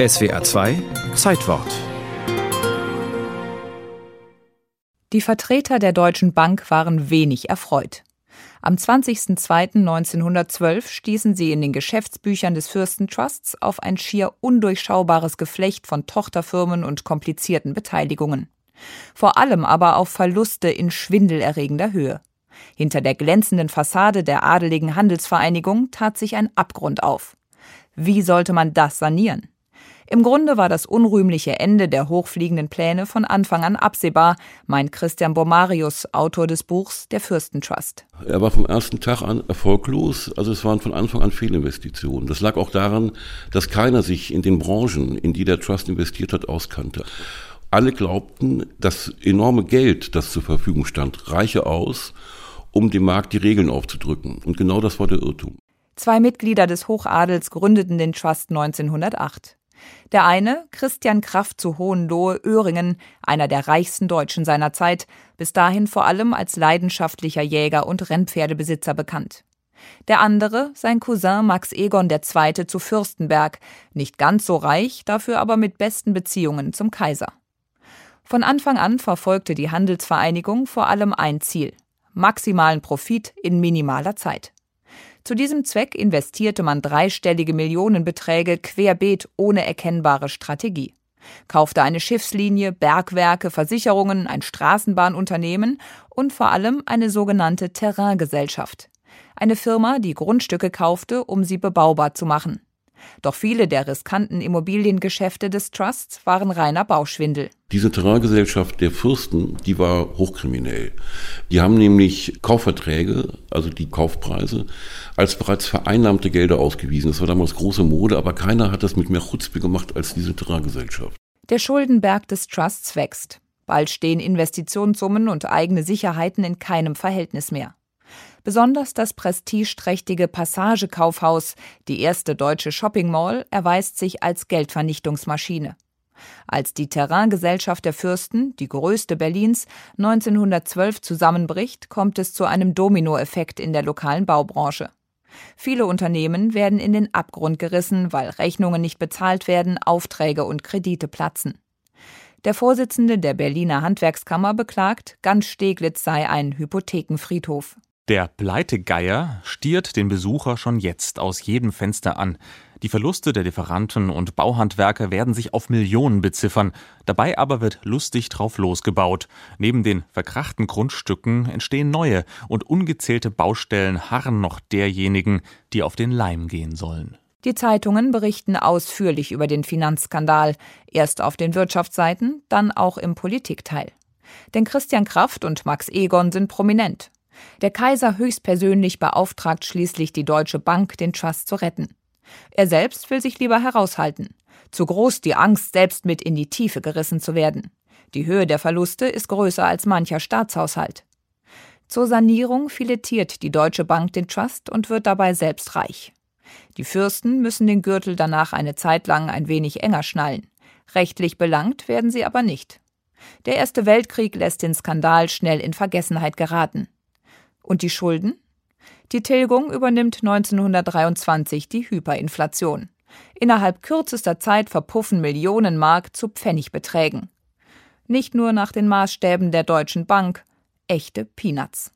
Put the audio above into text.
SWA 2 Zeitwort Die Vertreter der Deutschen Bank waren wenig erfreut. Am 20.02.1912 stießen sie in den Geschäftsbüchern des Fürstentrusts auf ein schier undurchschaubares Geflecht von Tochterfirmen und komplizierten Beteiligungen. Vor allem aber auf Verluste in schwindelerregender Höhe. Hinter der glänzenden Fassade der adeligen Handelsvereinigung tat sich ein Abgrund auf. Wie sollte man das sanieren? Im Grunde war das unrühmliche Ende der hochfliegenden Pläne von Anfang an absehbar, meint Christian Bomarius, Autor des Buchs Der Fürstentrust. Er war vom ersten Tag an erfolglos, also es waren von Anfang an Fehlinvestitionen. Das lag auch daran, dass keiner sich in den Branchen, in die der Trust investiert hat, auskannte. Alle glaubten, das enorme Geld, das zur Verfügung stand, reiche aus, um dem Markt die Regeln aufzudrücken. Und genau das war der Irrtum. Zwei Mitglieder des Hochadels gründeten den Trust 1908. Der eine, Christian Kraft zu Hohenlohe-Öhringen, einer der reichsten Deutschen seiner Zeit, bis dahin vor allem als leidenschaftlicher Jäger und Rennpferdebesitzer bekannt. Der andere, sein Cousin Max Egon II. zu Fürstenberg, nicht ganz so reich, dafür aber mit besten Beziehungen zum Kaiser. Von Anfang an verfolgte die Handelsvereinigung vor allem ein Ziel maximalen Profit in minimaler Zeit. Zu diesem Zweck investierte man dreistellige Millionenbeträge querbeet ohne erkennbare Strategie. Kaufte eine Schiffslinie, Bergwerke, Versicherungen, ein Straßenbahnunternehmen und vor allem eine sogenannte Terraingesellschaft. Eine Firma, die Grundstücke kaufte, um sie bebaubar zu machen. Doch viele der riskanten Immobiliengeschäfte des Trusts waren reiner Bauschwindel. Diese Terraingesellschaft der Fürsten, die war hochkriminell. Die haben nämlich Kaufverträge, also die Kaufpreise, als bereits vereinnahmte Gelder ausgewiesen. Das war damals große Mode, aber keiner hat das mit mehr Chutzpe gemacht als diese Terraingesellschaft. Der Schuldenberg des Trusts wächst. Bald stehen Investitionssummen und eigene Sicherheiten in keinem Verhältnis mehr. Besonders das prestigeträchtige Passagekaufhaus, die erste deutsche Shopping Mall, erweist sich als Geldvernichtungsmaschine. Als die Terraingesellschaft der Fürsten, die größte Berlins, 1912 zusammenbricht, kommt es zu einem Dominoeffekt in der lokalen Baubranche. Viele Unternehmen werden in den Abgrund gerissen, weil Rechnungen nicht bezahlt werden, Aufträge und Kredite platzen. Der Vorsitzende der Berliner Handwerkskammer beklagt, ganz Steglitz sei ein Hypothekenfriedhof. Der Pleitegeier stiert den Besucher schon jetzt aus jedem Fenster an. Die Verluste der Lieferanten und Bauhandwerker werden sich auf Millionen beziffern. Dabei aber wird lustig drauf losgebaut. Neben den verkrachten Grundstücken entstehen neue und ungezählte Baustellen harren noch derjenigen, die auf den Leim gehen sollen. Die Zeitungen berichten ausführlich über den Finanzskandal, erst auf den Wirtschaftsseiten, dann auch im Politikteil. Denn Christian Kraft und Max Egon sind prominent. Der Kaiser höchstpersönlich beauftragt schließlich die Deutsche Bank, den Trust zu retten. Er selbst will sich lieber heraushalten. Zu groß die Angst, selbst mit in die Tiefe gerissen zu werden. Die Höhe der Verluste ist größer als mancher Staatshaushalt. Zur Sanierung filetiert die Deutsche Bank den Trust und wird dabei selbst reich. Die Fürsten müssen den Gürtel danach eine Zeit lang ein wenig enger schnallen. Rechtlich belangt werden sie aber nicht. Der Erste Weltkrieg lässt den Skandal schnell in Vergessenheit geraten. Und die Schulden? Die Tilgung übernimmt 1923 die Hyperinflation. Innerhalb kürzester Zeit verpuffen Millionen Mark zu Pfennigbeträgen. Nicht nur nach den Maßstäben der Deutschen Bank, echte Peanuts.